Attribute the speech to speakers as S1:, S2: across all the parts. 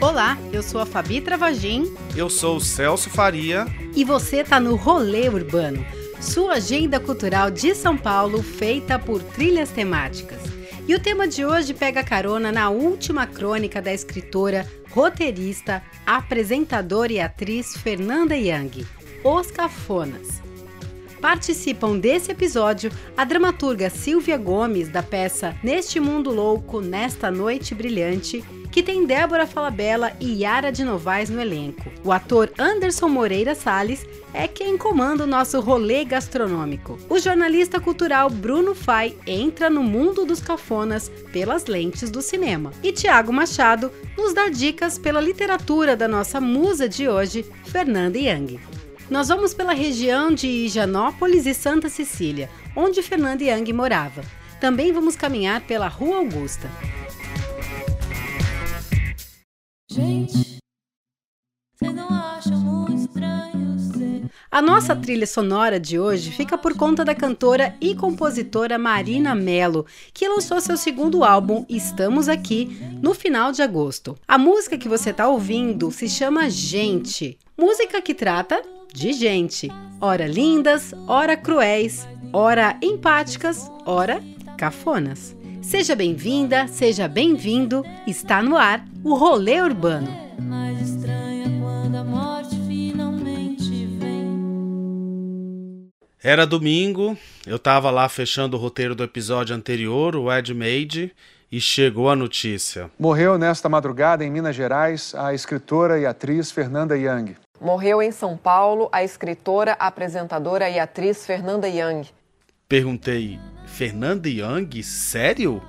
S1: Olá, eu sou a Fabi Travagin.
S2: Eu sou o Celso Faria.
S1: E você está no Rolê Urbano, sua agenda cultural de São Paulo feita por trilhas temáticas. E o tema de hoje pega carona na última crônica da escritora, roteirista, apresentadora e atriz Fernanda Young, Os Cafonas. Participam desse episódio a dramaturga Silvia Gomes, da peça Neste Mundo Louco, Nesta Noite Brilhante, que tem Débora Falabella e Yara de Novaes no elenco. O ator Anderson Moreira Salles é quem comanda o nosso rolê gastronômico. O jornalista cultural Bruno Fai entra no mundo dos cafonas pelas lentes do cinema. E Tiago Machado nos dá dicas pela literatura da nossa musa de hoje, Fernanda Young. Nós vamos pela região de Higienópolis e Santa Cecília, onde Fernanda Young morava. Também vamos caminhar pela Rua Augusta. Gente, você não acha muito estranho ser... A nossa trilha sonora de hoje fica por conta da cantora e compositora Marina Mello, que lançou seu segundo álbum Estamos Aqui no final de agosto. A música que você está ouvindo se chama Gente, música que trata de gente, ora lindas, ora cruéis, ora empáticas, ora cafonas. Seja bem-vinda, seja bem-vindo. Está no ar o Rolê Urbano.
S2: Era domingo, eu estava lá fechando o roteiro do episódio anterior, o Ed Made, e chegou a notícia.
S3: Morreu nesta madrugada em Minas Gerais a escritora e atriz Fernanda Young.
S4: Morreu em São Paulo a escritora, apresentadora e atriz Fernanda Young.
S2: Perguntei: Fernanda Young? Sério?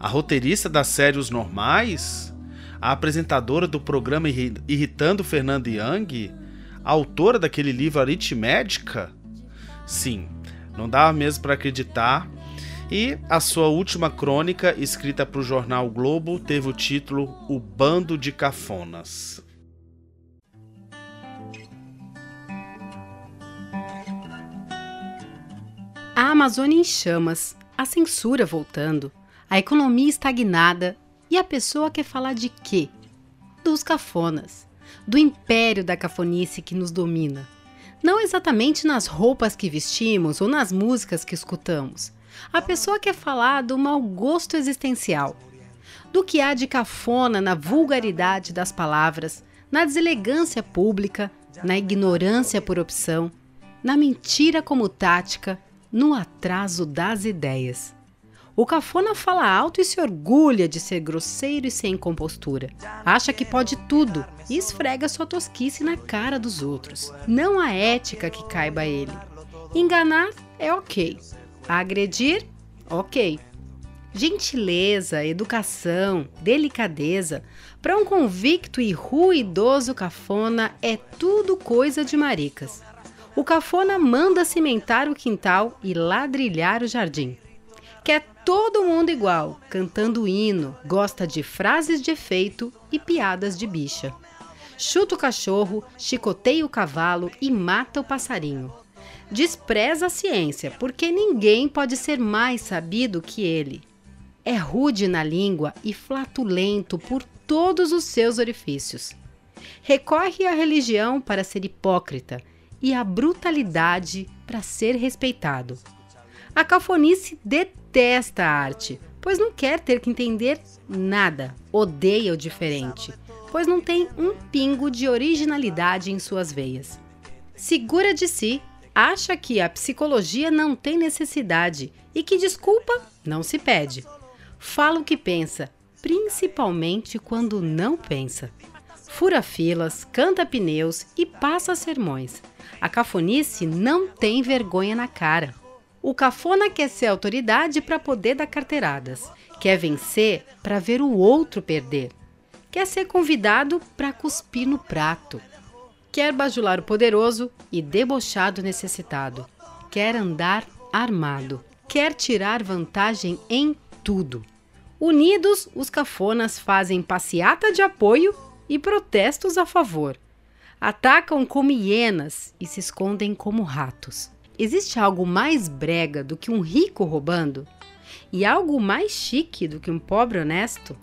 S2: A roteirista da série Os Normais? A apresentadora do programa Irritando Fernanda Young? Autora daquele livro Aritmédica? Sim, não dava mesmo para acreditar. E a sua última crônica, escrita para o jornal Globo, teve o título O Bando de Cafonas.
S1: A Amazônia em chamas, a censura voltando, a economia estagnada e a pessoa quer falar de quê? Dos cafonas, do império da cafonice que nos domina. Não exatamente nas roupas que vestimos ou nas músicas que escutamos. A pessoa quer falar do mau gosto existencial, do que há de cafona na vulgaridade das palavras, na deselegância pública, na ignorância por opção, na mentira como tática no atraso das ideias. O cafona fala alto e se orgulha de ser grosseiro e sem compostura. Acha que pode tudo e esfrega sua tosquice na cara dos outros. Não há ética que caiba a ele. Enganar é ok. Agredir, ok. Gentileza, educação, delicadeza, para um convicto e ruidoso cafona é tudo coisa de maricas o cafona manda cimentar o quintal e ladrilhar o jardim. Quer todo mundo igual, cantando hino, gosta de frases de efeito e piadas de bicha. Chuta o cachorro, chicoteia o cavalo e mata o passarinho. Despreza a ciência, porque ninguém pode ser mais sabido que ele. É rude na língua e flatulento por todos os seus orifícios. Recorre à religião para ser hipócrita e a brutalidade para ser respeitado. A cafonice detesta a arte, pois não quer ter que entender nada, odeia o diferente, pois não tem um pingo de originalidade em suas veias. Segura de si, acha que a psicologia não tem necessidade e que desculpa não se pede. Fala o que pensa, principalmente quando não pensa. Fura filas, canta pneus e passa sermões. A cafonice não tem vergonha na cara. O cafona quer ser autoridade para poder dar carteiradas. Quer vencer para ver o outro perder. Quer ser convidado para cuspir no prato. Quer bajular o poderoso e debochado necessitado. Quer andar armado. Quer tirar vantagem em tudo. Unidos, os cafonas fazem passeata de apoio e protestos a favor atacam como hienas e se escondem como ratos. Existe algo mais brega do que um rico roubando? E algo mais chique do que um pobre honesto?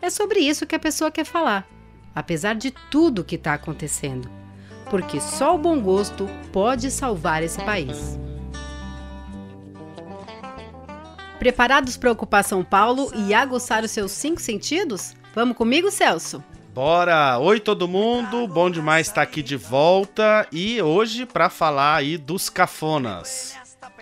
S1: É sobre isso que a pessoa quer falar, apesar de tudo que está acontecendo. Porque só o bom gosto pode salvar esse país. Preparados para ocupar São Paulo e aguçar os seus cinco sentidos? Vamos comigo, Celso?
S2: Bora! Oi todo mundo, bom demais estar aqui de volta e hoje para falar aí dos cafonas.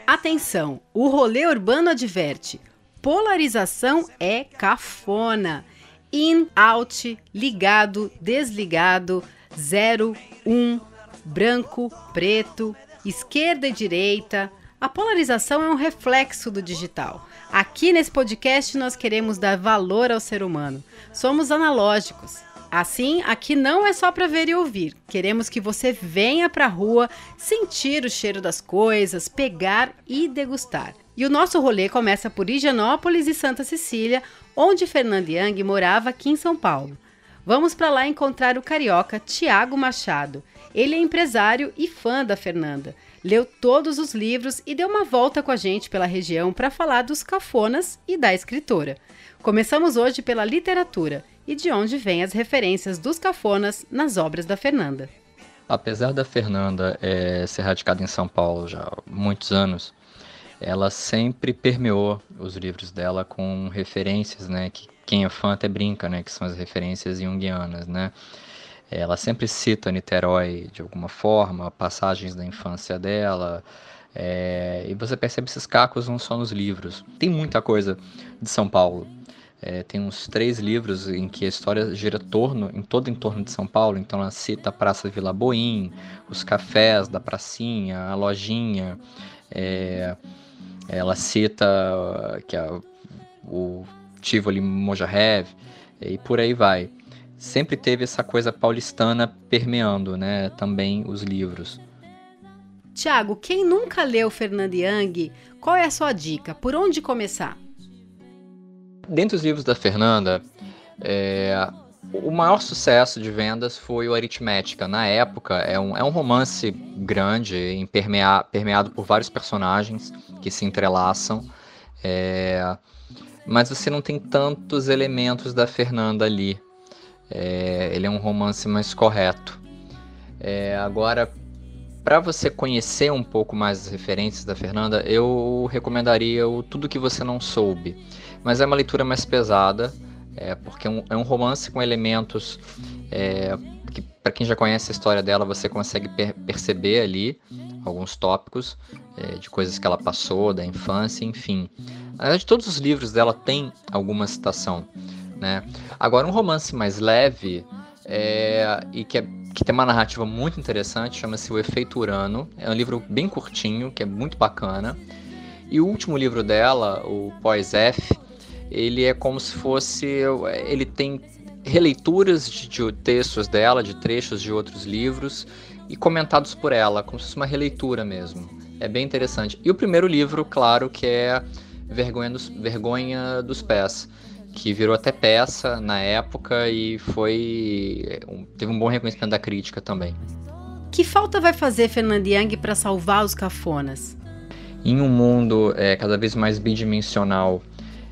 S1: Atenção, o rolê urbano adverte. Polarização é cafona. In, out, ligado, desligado, zero, um, branco, preto, esquerda e direita, a polarização é um reflexo do digital. Aqui nesse podcast nós queremos dar valor ao ser humano. Somos analógicos. Assim, aqui não é só para ver e ouvir. Queremos que você venha para a rua, sentir o cheiro das coisas, pegar e degustar. E o nosso rolê começa por Higienópolis e Santa Cecília, onde Fernando Young morava aqui em São Paulo. Vamos para lá encontrar o carioca Tiago Machado. Ele é empresário e fã da Fernanda leu todos os livros e deu uma volta com a gente pela região para falar dos cafonas e da escritora. Começamos hoje pela literatura e de onde vêm as referências dos cafonas nas obras da Fernanda.
S5: Apesar da Fernanda é, ser radicada em São Paulo já há muitos anos, ela sempre permeou os livros dela com referências, né, que quem é fã até brinca, né, que são as referências junguianas, né, ela sempre cita Niterói de alguma forma, passagens da infância dela, é, e você percebe esses cacos não só nos livros. Tem muita coisa de São Paulo. É, tem uns três livros em que a história gira torno, em todo em torno de São Paulo. Então ela cita a Praça Vila Boim, os cafés da pracinha, a lojinha. É, ela cita que a, o Tivoli Mojarev e por aí vai sempre teve essa coisa paulistana permeando, né, também os livros.
S1: Tiago, quem nunca leu Fernando Young, qual é a sua dica? Por onde começar?
S5: Dentre os livros da Fernanda, é, o maior sucesso de vendas foi o Aritmética. Na época, é um, é um romance grande, permea, permeado por vários personagens que se entrelaçam. É, mas você não tem tantos elementos da Fernanda ali. É, ele é um romance mais correto. É, agora, para você conhecer um pouco mais as referências da Fernanda, eu recomendaria o Tudo Que Você Não Soube. Mas é uma leitura mais pesada, é, porque é um, é um, romance com elementos é, que, para quem já conhece a história dela, você consegue per perceber ali alguns tópicos é, de coisas que ela passou, da infância, enfim. Na verdade, todos os livros dela têm alguma citação né? Agora, um romance mais leve é, e que, é, que tem uma narrativa muito interessante, chama-se O Efeito Urano. É um livro bem curtinho, que é muito bacana. E o último livro dela, o Pós F, ele é como se fosse. Ele tem releituras de, de textos dela, de trechos de outros livros e comentados por ela, como se fosse uma releitura mesmo. É bem interessante. E o primeiro livro, claro, que é Vergonha dos, Vergonha dos Pés, que virou até peça na época e foi teve um bom reconhecimento da crítica também.
S1: Que falta vai fazer Fernand Young para salvar os cafonas?
S5: Em um mundo é, cada vez mais bidimensional,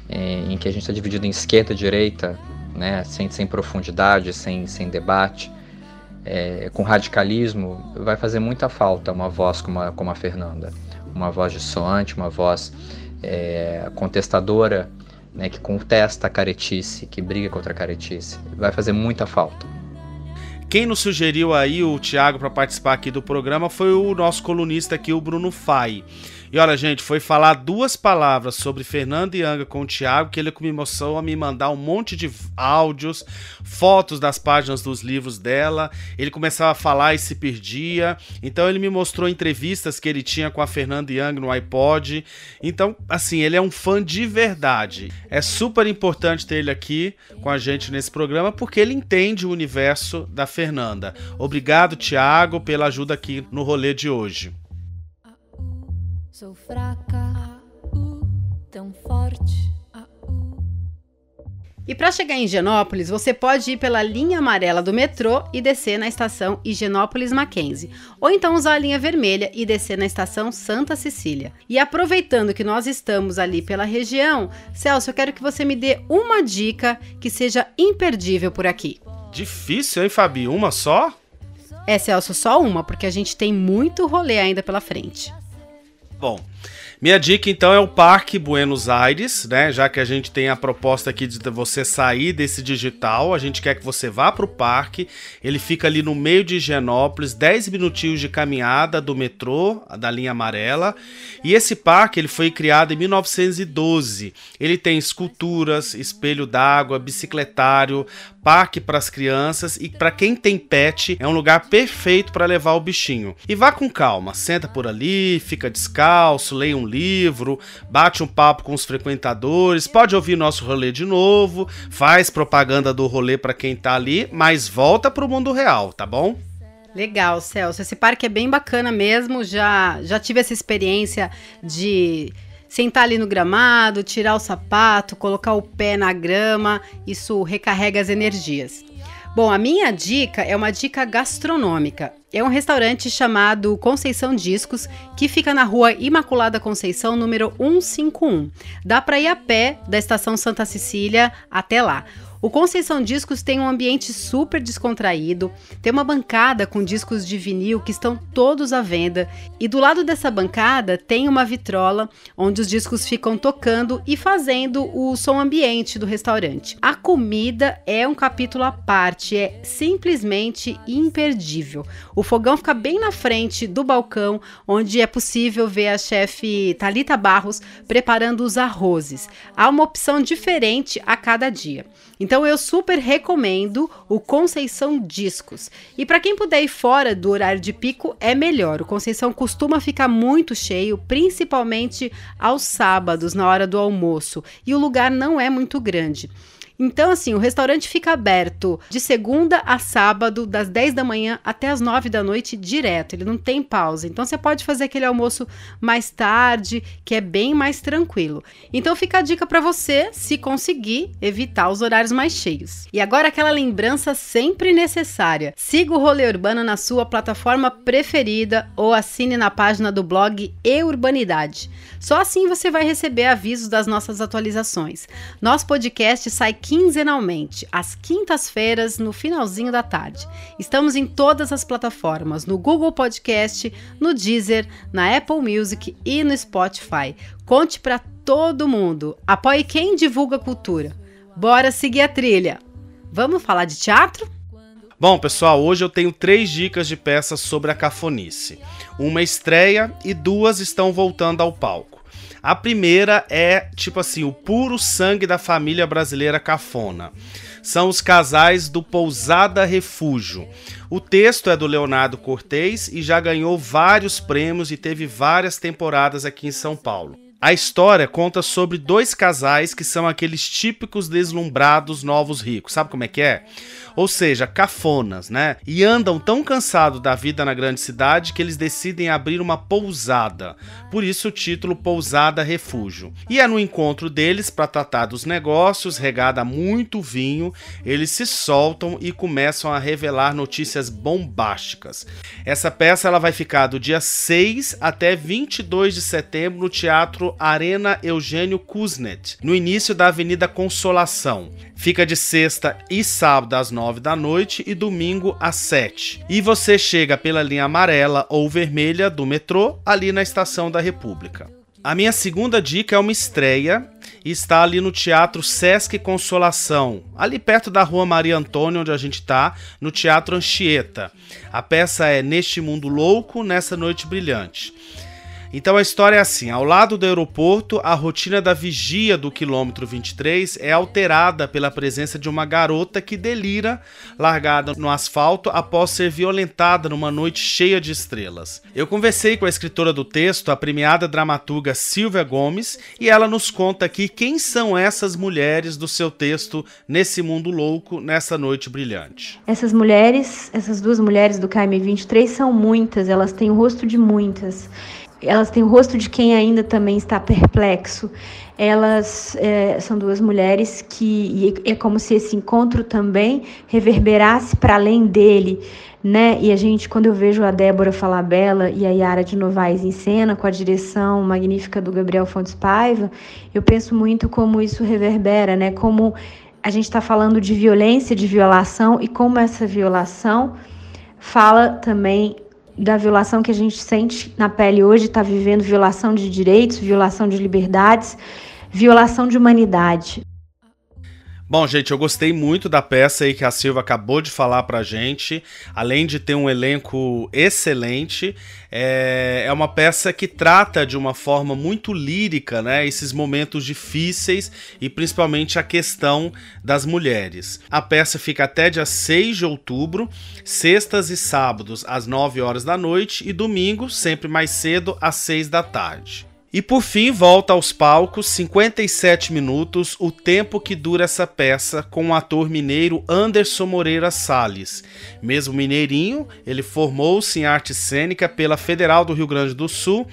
S5: é, em que a gente está dividido em esquerda e direita, né, sem, sem profundidade, sem, sem debate, é, com radicalismo, vai fazer muita falta uma voz como a, como a Fernanda. Uma voz dissoante, uma voz é, contestadora né, que contesta a caretice, que briga contra a caretice. Vai fazer muita falta.
S2: Quem nos sugeriu aí o Thiago para participar aqui do programa foi o nosso colunista aqui, o Bruno Fai. E olha, gente, foi falar duas palavras sobre Fernando Yanga com o Thiago que ele começou a me mandar um monte de áudios, fotos das páginas dos livros dela. Ele começava a falar e se perdia. Então ele me mostrou entrevistas que ele tinha com a Fernanda Young no iPod. Então, assim, ele é um fã de verdade. É super importante ter ele aqui com a gente nesse programa porque ele entende o universo da Fernanda. Obrigado, Thiago, pela ajuda aqui no rolê de hoje. Sou fraca, uh, tão forte.
S1: Uh. E para chegar em Higienópolis, você pode ir pela linha amarela do metrô e descer na estação Higienópolis Mackenzie, ou então usar a linha vermelha e descer na estação Santa Cecília. E aproveitando que nós estamos ali pela região, Celso, eu quero que você me dê uma dica que seja imperdível por aqui.
S2: Difícil, hein, Fabi? Uma só?
S1: É, Celso, só uma, porque a gente tem muito rolê ainda pela frente.
S2: Bom, minha dica então é o Parque Buenos Aires, né? Já que a gente tem a proposta aqui de você sair desse digital, a gente quer que você vá para o parque. Ele fica ali no meio de Higienópolis, 10 minutinhos de caminhada do metrô, da linha amarela. E esse parque ele foi criado em 1912. Ele tem esculturas, espelho d'água, bicicletário, parque para as crianças e para quem tem pet é um lugar perfeito para levar o bichinho. E vá com calma, senta por ali, fica descalço, leia um livro, bate um papo com os frequentadores, pode ouvir nosso rolê de novo, faz propaganda do rolê para quem tá ali, mas volta para o mundo real, tá bom?
S1: Legal, Celso. Esse parque é bem bacana mesmo. Já já tive essa experiência de sentar ali no gramado, tirar o sapato, colocar o pé na grama, isso recarrega as energias. Bom, a minha dica é uma dica gastronômica. É um restaurante chamado Conceição Discos, que fica na rua Imaculada Conceição, número 151. Dá para ir a pé da estação Santa Cecília até lá. O Conceição Discos tem um ambiente super descontraído, tem uma bancada com discos de vinil que estão todos à venda, e do lado dessa bancada tem uma vitrola onde os discos ficam tocando e fazendo o som ambiente do restaurante. A comida é um capítulo à parte, é simplesmente imperdível. O fogão fica bem na frente do balcão, onde é possível ver a chefe Talita Barros preparando os arrozes. Há uma opção diferente a cada dia. Então eu super recomendo o Conceição Discos. E para quem puder ir fora do horário de pico, é melhor. O Conceição costuma ficar muito cheio, principalmente aos sábados, na hora do almoço, e o lugar não é muito grande. Então, assim, o restaurante fica aberto de segunda a sábado, das 10 da manhã até as 9 da noite, direto. Ele não tem pausa. Então, você pode fazer aquele almoço mais tarde, que é bem mais tranquilo. Então, fica a dica para você, se conseguir, evitar os horários mais cheios. E agora, aquela lembrança sempre necessária: siga o Rolê Urbano na sua plataforma preferida ou assine na página do blog E Urbanidade. Só assim você vai receber avisos das nossas atualizações. Nosso podcast sai quinzenalmente, às quintas-feiras, no finalzinho da tarde. Estamos em todas as plataformas, no Google Podcast, no Deezer, na Apple Music e no Spotify. Conte para todo mundo. Apoie quem divulga cultura. Bora seguir a trilha. Vamos falar de teatro?
S2: Bom, pessoal, hoje eu tenho três dicas de peças sobre a cafonice. Uma estreia e duas estão voltando ao palco. A primeira é, tipo assim, o puro sangue da família brasileira cafona. São os casais do Pousada Refúgio. O texto é do Leonardo Cortez e já ganhou vários prêmios e teve várias temporadas aqui em São Paulo. A história conta sobre dois casais que são aqueles típicos deslumbrados novos ricos. Sabe como é que é? ou seja, cafonas, né? E andam tão cansados da vida na grande cidade que eles decidem abrir uma pousada. Por isso o título Pousada Refúgio. E é no encontro deles para tratar dos negócios, regada muito vinho, eles se soltam e começam a revelar notícias bombásticas. Essa peça ela vai ficar do dia 6 até 22 de setembro no Teatro Arena Eugênio Kuznet, no início da Avenida Consolação. Fica de sexta e sábado às 9 da noite e domingo às 7. E você chega pela linha amarela ou vermelha do metrô ali na Estação da República. A minha segunda dica é uma estreia e está ali no Teatro Sesc Consolação, ali perto da Rua Maria Antônia, onde a gente está, no Teatro Anchieta. A peça é Neste Mundo Louco, Nessa Noite Brilhante. Então a história é assim: ao lado do aeroporto, a rotina da vigia do quilômetro 23 é alterada pela presença de uma garota que delira, largada no asfalto após ser violentada numa noite cheia de estrelas. Eu conversei com a escritora do texto, a premiada dramaturga Silvia Gomes, e ela nos conta aqui quem são essas mulheres do seu texto Nesse Mundo Louco, Nessa Noite Brilhante.
S6: Essas mulheres, essas duas mulheres do KM23 são muitas, elas têm o rosto de muitas. Elas têm o rosto de quem ainda também está perplexo. Elas é, são duas mulheres que é como se esse encontro também reverberasse para além dele, né? E a gente, quando eu vejo a Débora falar bela e a Yara de Novaes em cena, com a direção magnífica do Gabriel Fontes Paiva, eu penso muito como isso reverbera, né? Como a gente está falando de violência, de violação e como essa violação fala também da violação que a gente sente na pele hoje, está vivendo violação de direitos, violação de liberdades, violação de humanidade.
S2: Bom, gente, eu gostei muito da peça aí que a Silva acabou de falar pra gente. Além de ter um elenco excelente, é, é uma peça que trata de uma forma muito lírica, né? Esses momentos difíceis e principalmente a questão das mulheres. A peça fica até dia 6 de outubro, sextas e sábados às 9 horas da noite e domingo, sempre mais cedo, às 6 da tarde. E por fim volta aos palcos 57 minutos, o tempo que dura essa peça com o ator mineiro Anderson Moreira Salles. Mesmo mineirinho, ele formou-se em arte cênica pela Federal do Rio Grande do Sul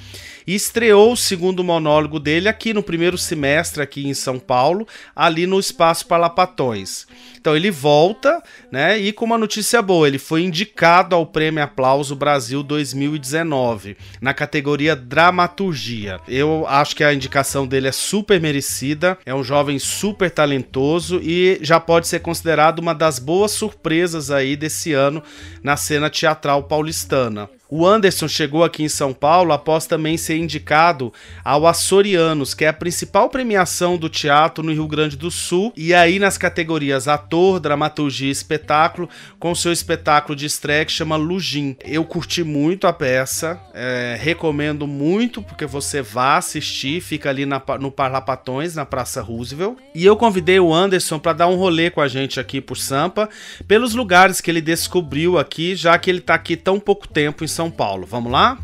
S2: e estreou o segundo monólogo dele aqui no primeiro semestre aqui em São Paulo, ali no Espaço Parlapatões. Então ele volta, né? E com uma notícia boa, ele foi indicado ao Prêmio Aplauso Brasil 2019 na categoria Dramaturgia. Eu acho que a indicação dele é super merecida. É um jovem super talentoso e já pode ser considerado uma das boas surpresas aí desse ano na cena teatral paulistana. O Anderson chegou aqui em São Paulo após também ser indicado ao Açorianos, que é a principal premiação do teatro no Rio Grande do Sul, e aí nas categorias ator, dramaturgia e espetáculo, com seu espetáculo de estreia que chama Lugin. Eu curti muito a peça, é, recomendo muito porque você vá assistir, fica ali na, no Parlapatões, na Praça Roosevelt. E eu convidei o Anderson para dar um rolê com a gente aqui por Sampa, pelos lugares que ele descobriu aqui, já que ele está aqui tão pouco tempo em São Paulo. Vamos lá?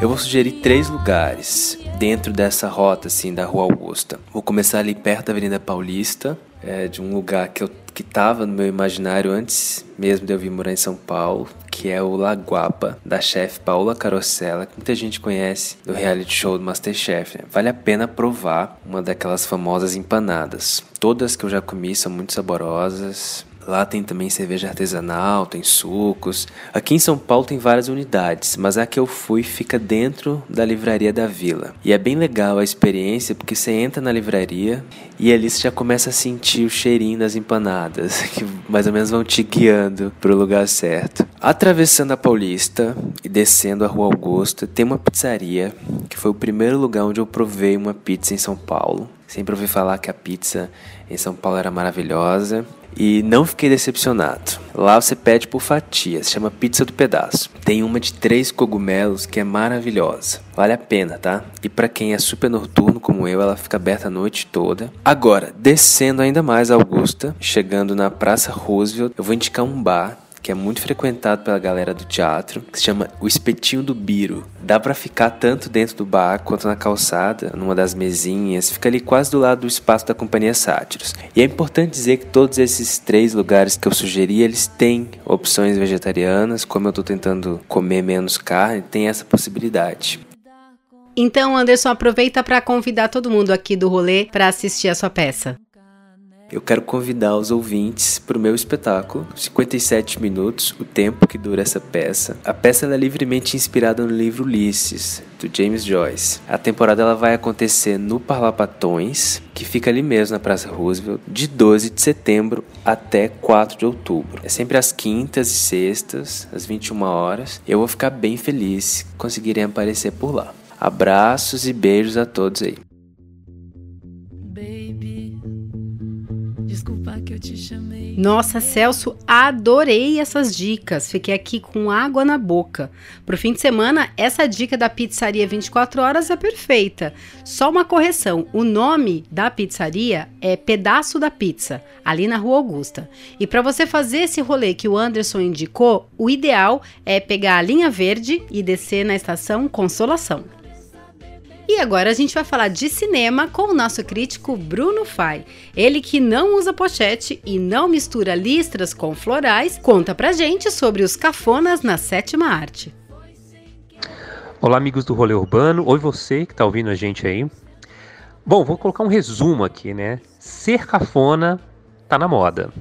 S7: Eu vou sugerir três lugares dentro dessa rota assim da Rua Augusta. Vou começar ali perto da Avenida Paulista, é, de um lugar que eu que estava no meu imaginário antes mesmo de eu vir morar em São Paulo, que é o Laguapa, da chefe Paula Carosella, que muita gente conhece do reality show do Masterchef. Né? Vale a pena provar uma daquelas famosas empanadas. Todas que eu já comi são muito saborosas, Lá tem também cerveja artesanal, tem sucos. Aqui em São Paulo tem várias unidades, mas a que eu fui fica dentro da livraria da vila. E é bem legal a experiência porque você entra na livraria e ali você já começa a sentir o cheirinho das empanadas, que mais ou menos vão te guiando para o lugar certo. Atravessando a Paulista e descendo a Rua Augusta, tem uma pizzaria que foi o primeiro lugar onde eu provei uma pizza em São Paulo. Sempre ouvi falar que a pizza em São Paulo era maravilhosa e não fiquei decepcionado. Lá você pede por fatias, chama pizza do pedaço. Tem uma de três cogumelos que é maravilhosa. Vale a pena, tá? E para quem é super noturno como eu, ela fica aberta a noite toda. Agora, descendo ainda mais Augusta, chegando na Praça Roosevelt, eu vou indicar um bar que é muito frequentado pela galera do teatro, que se chama O Espetinho do Biro. Dá para ficar tanto dentro do bar quanto na calçada, numa das mesinhas, fica ali quase do lado do espaço da Companhia Sátiros. E é importante dizer que todos esses três lugares que eu sugeri, eles têm opções vegetarianas, como eu estou tentando comer menos carne, tem essa possibilidade.
S1: Então, Anderson, aproveita para convidar todo mundo aqui do rolê para assistir a sua peça
S7: eu quero convidar os ouvintes para o meu espetáculo, 57 minutos, o tempo que dura essa peça. A peça é livremente inspirada no livro Ulisses, do James Joyce. A temporada ela vai acontecer no Parlapatões, que fica ali mesmo na Praça Roosevelt, de 12 de setembro até 4 de outubro. É sempre às quintas e sextas, às 21 horas. Eu vou ficar bem feliz se conseguirem aparecer por lá. Abraços e beijos a todos aí.
S1: Nossa, Celso, adorei essas dicas. Fiquei aqui com água na boca. Pro fim de semana, essa dica da pizzaria 24 horas é perfeita. Só uma correção: o nome da pizzaria é Pedaço da Pizza, ali na Rua Augusta. E para você fazer esse rolê que o Anderson indicou, o ideal é pegar a linha verde e descer na estação Consolação. E agora a gente vai falar de cinema com o nosso crítico Bruno Fai. Ele que não usa pochete e não mistura listras com florais, conta pra gente sobre os cafonas na sétima arte.
S8: Olá, amigos do Rolê Urbano. Oi, você que tá ouvindo a gente aí. Bom, vou colocar um resumo aqui, né? Ser cafona tá na moda.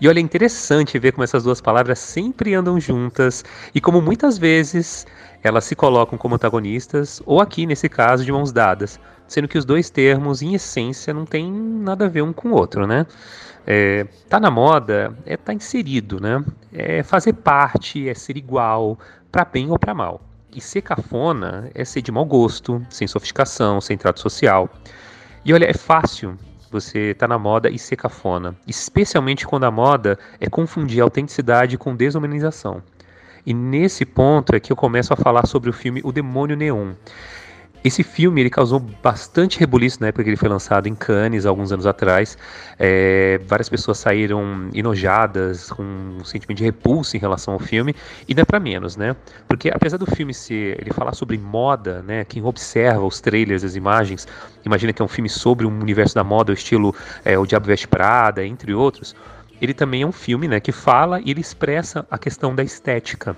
S8: E olha, é interessante ver como essas duas palavras sempre andam juntas e como muitas vezes elas se colocam como antagonistas, ou aqui nesse caso de mãos dadas, sendo que os dois termos, em essência, não têm nada a ver um com o outro, né? É, tá na moda é tá inserido, né? É fazer parte, é ser igual, para bem ou para mal. E ser cafona é ser de mau gosto, sem sofisticação, sem trato social. E olha, é fácil você tá na moda e ser cafona, especialmente quando a moda é confundir autenticidade com desumanização. E nesse ponto é que eu começo a falar sobre o filme O Demônio Neon. Esse filme ele causou bastante rebuliço na época que ele foi lançado em Cannes, alguns anos atrás. É, várias pessoas saíram enojadas, com um sentimento de repulso em relação ao filme, e não é para menos, né? Porque apesar do filme ser, ele falar sobre moda, né? Quem observa os trailers, as imagens, imagina que é um filme sobre um universo da moda, o estilo é, O Diabo Veste Prada, entre outros ele também é um filme né, que fala e ele expressa a questão da estética.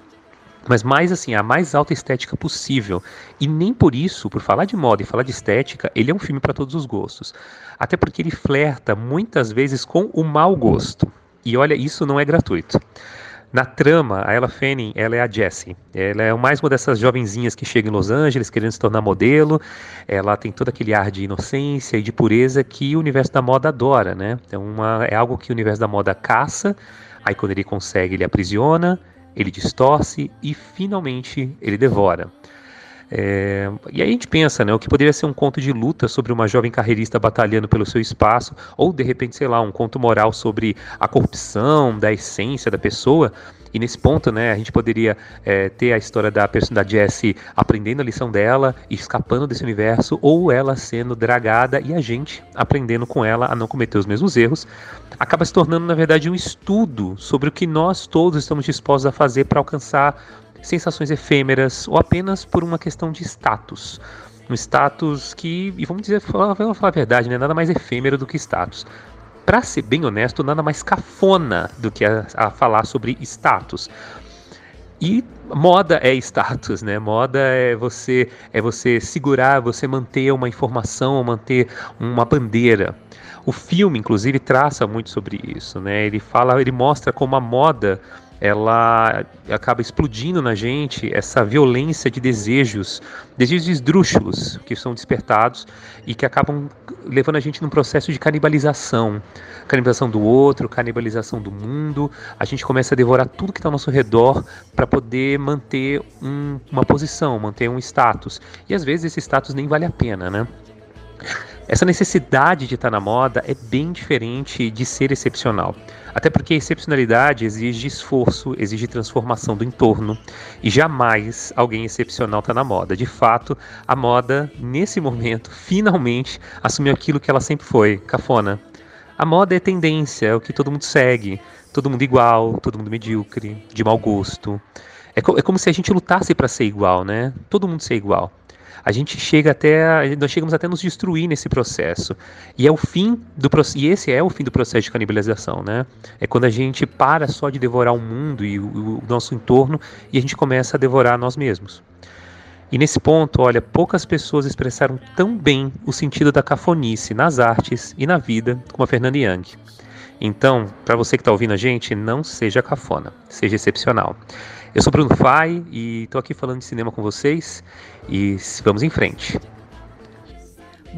S8: Mas mais assim, a mais alta estética possível. E nem por isso, por falar de moda e falar de estética, ele é um filme para todos os gostos. Até porque ele flerta muitas vezes com o mau gosto. E olha, isso não é gratuito. Na trama, a Ella Fanning, ela é a Jessie. Ela é mais uma dessas jovenzinhas que chega em Los Angeles querendo se tornar modelo. Ela tem todo aquele ar de inocência e de pureza que o universo da moda adora, né? É, uma, é algo que o universo da moda caça. Aí quando ele consegue, ele aprisiona, ele distorce e finalmente ele devora. É, e aí a gente pensa, né, o que poderia ser um conto de luta sobre uma jovem carreirista batalhando pelo seu espaço, ou de repente, sei lá, um conto moral sobre a corrupção, da essência da pessoa. E nesse ponto, né, a gente poderia é, ter a história da da Jessie aprendendo a lição dela e escapando desse universo, ou ela sendo dragada e a gente aprendendo com ela a não cometer os mesmos erros. Acaba se tornando, na verdade, um estudo sobre o que nós todos estamos dispostos a fazer para alcançar sensações efêmeras ou apenas por uma questão de status. Um status que, e vamos dizer, vamos falar a verdade, né? nada mais efêmero do que status. Para ser bem honesto, nada mais cafona do que a, a falar sobre status. E moda é status, né? Moda é você é você segurar, você manter uma informação, manter uma bandeira. O filme, inclusive, traça muito sobre isso, né? Ele fala, ele mostra como a moda ela acaba explodindo na gente essa violência de desejos, desejos esdrúxulos que são despertados e que acabam levando a gente num processo de canibalização, canibalização do outro, canibalização do mundo. A gente começa a devorar tudo que está ao nosso redor para poder manter um, uma posição, manter um status. E às vezes esse status nem vale a pena, né? Essa necessidade de estar na moda é bem diferente de ser excepcional. Até porque a excepcionalidade exige esforço, exige transformação do entorno. E jamais alguém excepcional está na moda. De fato, a moda, nesse momento, finalmente assumiu aquilo que ela sempre foi: cafona. A moda é tendência, é o que todo mundo segue. Todo mundo igual, todo mundo medíocre, de mau gosto. É, co é como se a gente lutasse para ser igual, né? Todo mundo ser igual a gente chega até nós chegamos até nos destruir nesse processo e é o fim do e esse é o fim do processo de canibalização né é quando a gente para só de devorar o mundo e o, o nosso entorno e a gente começa a devorar nós mesmos e nesse ponto, olha, poucas pessoas expressaram tão bem o sentido da cafonice nas artes e na vida como a Fernanda Young. Então, para você que está ouvindo a gente, não seja cafona, seja excepcional. Eu sou Bruno Fai e estou aqui falando de cinema com vocês e vamos em frente.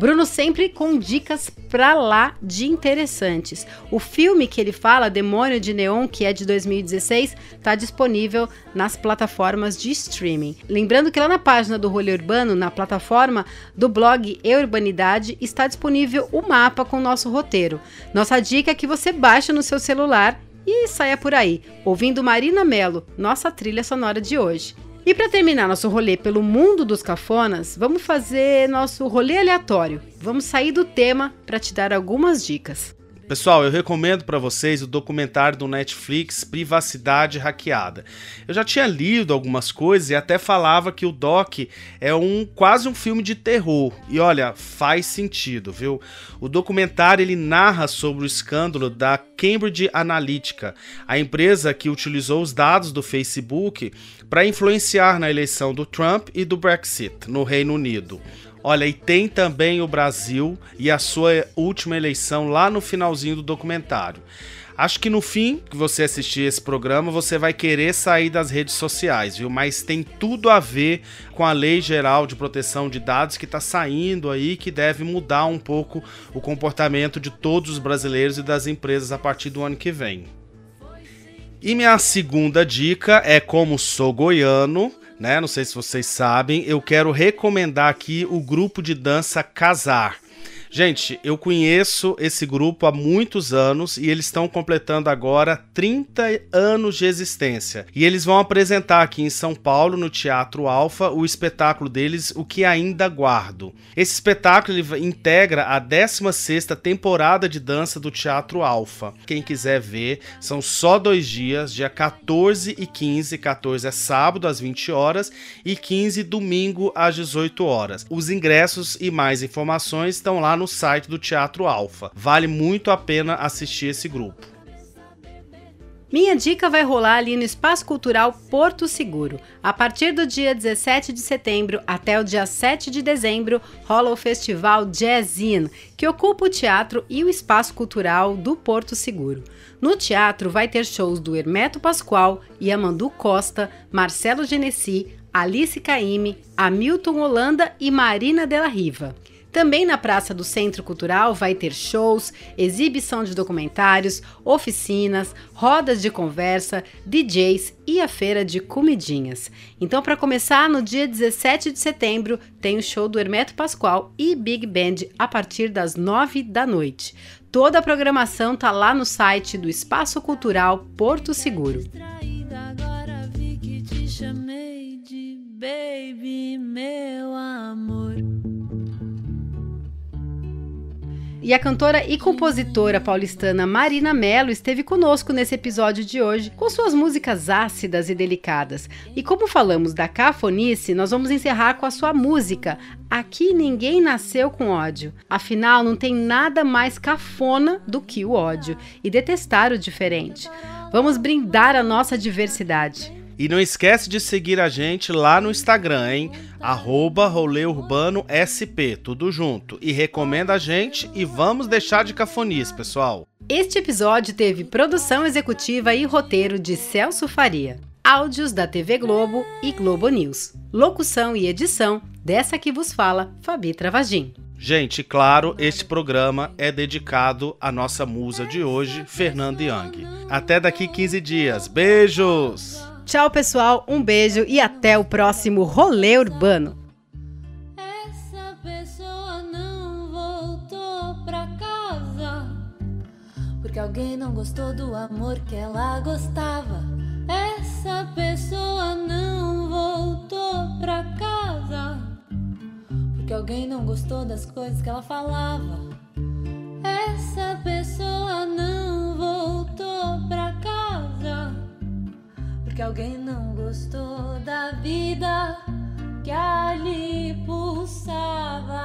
S1: Bruno sempre com dicas pra lá de interessantes. O filme que ele fala, Demônio de Neon, que é de 2016, está disponível nas plataformas de streaming. Lembrando que lá na página do Rolê Urbano, na plataforma do blog Eurbanidade, está disponível o mapa com o nosso roteiro. Nossa dica é que você baixe no seu celular e saia por aí, ouvindo Marina Mello, nossa trilha sonora de hoje. E para terminar nosso rolê pelo mundo dos cafonas, vamos fazer nosso rolê aleatório. Vamos sair do tema para te dar algumas dicas.
S2: Pessoal, eu recomendo para vocês o documentário do Netflix Privacidade Hackeada. Eu já tinha lido algumas coisas e até falava que o doc é um quase um filme de terror. E olha, faz sentido, viu? O documentário ele narra sobre o escândalo da Cambridge Analytica, a empresa que utilizou os dados do Facebook para influenciar na eleição do Trump e do Brexit no Reino Unido. Olha, e tem também o Brasil e a sua última eleição lá no finalzinho do documentário. Acho que no fim que você assistir esse programa, você vai querer sair das redes sociais, viu? Mas tem tudo a ver com a Lei Geral de Proteção de Dados que está saindo aí, que deve mudar um pouco o comportamento de todos os brasileiros e das empresas a partir do ano que vem. E minha segunda dica é como sou goiano, né? Não sei se vocês sabem, eu quero recomendar aqui o grupo de dança Casar. Gente, eu conheço esse grupo há muitos anos e eles estão completando agora 30 anos de existência. E eles vão apresentar aqui em São Paulo, no Teatro Alfa, o espetáculo deles, O Que Ainda Guardo. Esse espetáculo integra a 16ª temporada de dança do Teatro Alfa. Quem quiser ver, são só dois dias, dia 14 e 15. 14 é sábado às 20 horas e 15 domingo às 18 horas. Os ingressos e mais informações estão lá no site do Teatro Alfa. Vale muito a pena assistir esse grupo.
S1: Minha dica vai rolar ali no Espaço Cultural Porto Seguro. A partir do dia 17 de setembro até o dia 7 de dezembro, rola o festival Jazzin, que ocupa o teatro e o espaço cultural do Porto Seguro. No teatro vai ter shows do Hermeto Pascoal, Yamandu Costa, Marcelo Genesi, Alice Caime, Hamilton Holanda e Marina Della Riva. Também na Praça do Centro Cultural vai ter shows, exibição de documentários, oficinas, rodas de conversa, DJs e a feira de comidinhas. Então, para começar, no dia 17 de setembro, tem o show do Hermeto Pascoal e Big Band a partir das 9 da noite. Toda a programação tá lá no site do Espaço Cultural Porto Seguro. Baby, meu amor. E a cantora e compositora paulistana Marina Mello esteve conosco nesse episódio de hoje, com suas músicas ácidas e delicadas. E como falamos da cafonice, nós vamos encerrar com a sua música Aqui Ninguém Nasceu com Ódio. Afinal, não tem nada mais cafona do que o ódio e detestar o diferente. Vamos brindar a nossa diversidade.
S2: E não esquece de seguir a gente lá no Instagram, hein? Arroba SP, tudo junto. E recomenda a gente e vamos deixar de cafonice, pessoal.
S1: Este episódio teve produção executiva e roteiro de Celso Faria. Áudios da TV Globo e Globo News. Locução e edição dessa que vos fala, Fabi Travagin.
S2: Gente, claro, este programa é dedicado à nossa musa de hoje, Fernanda Young. Até daqui 15 dias. Beijos!
S1: Tchau, pessoal, um beijo e até o próximo Rolê Urbano. Essa pessoa não voltou pra casa porque alguém não gostou do amor que ela gostava. Essa pessoa não voltou pra casa porque alguém não gostou das coisas que ela falava. Essa pessoa não voltou pra que alguém não gostou da vida que ali pulsava.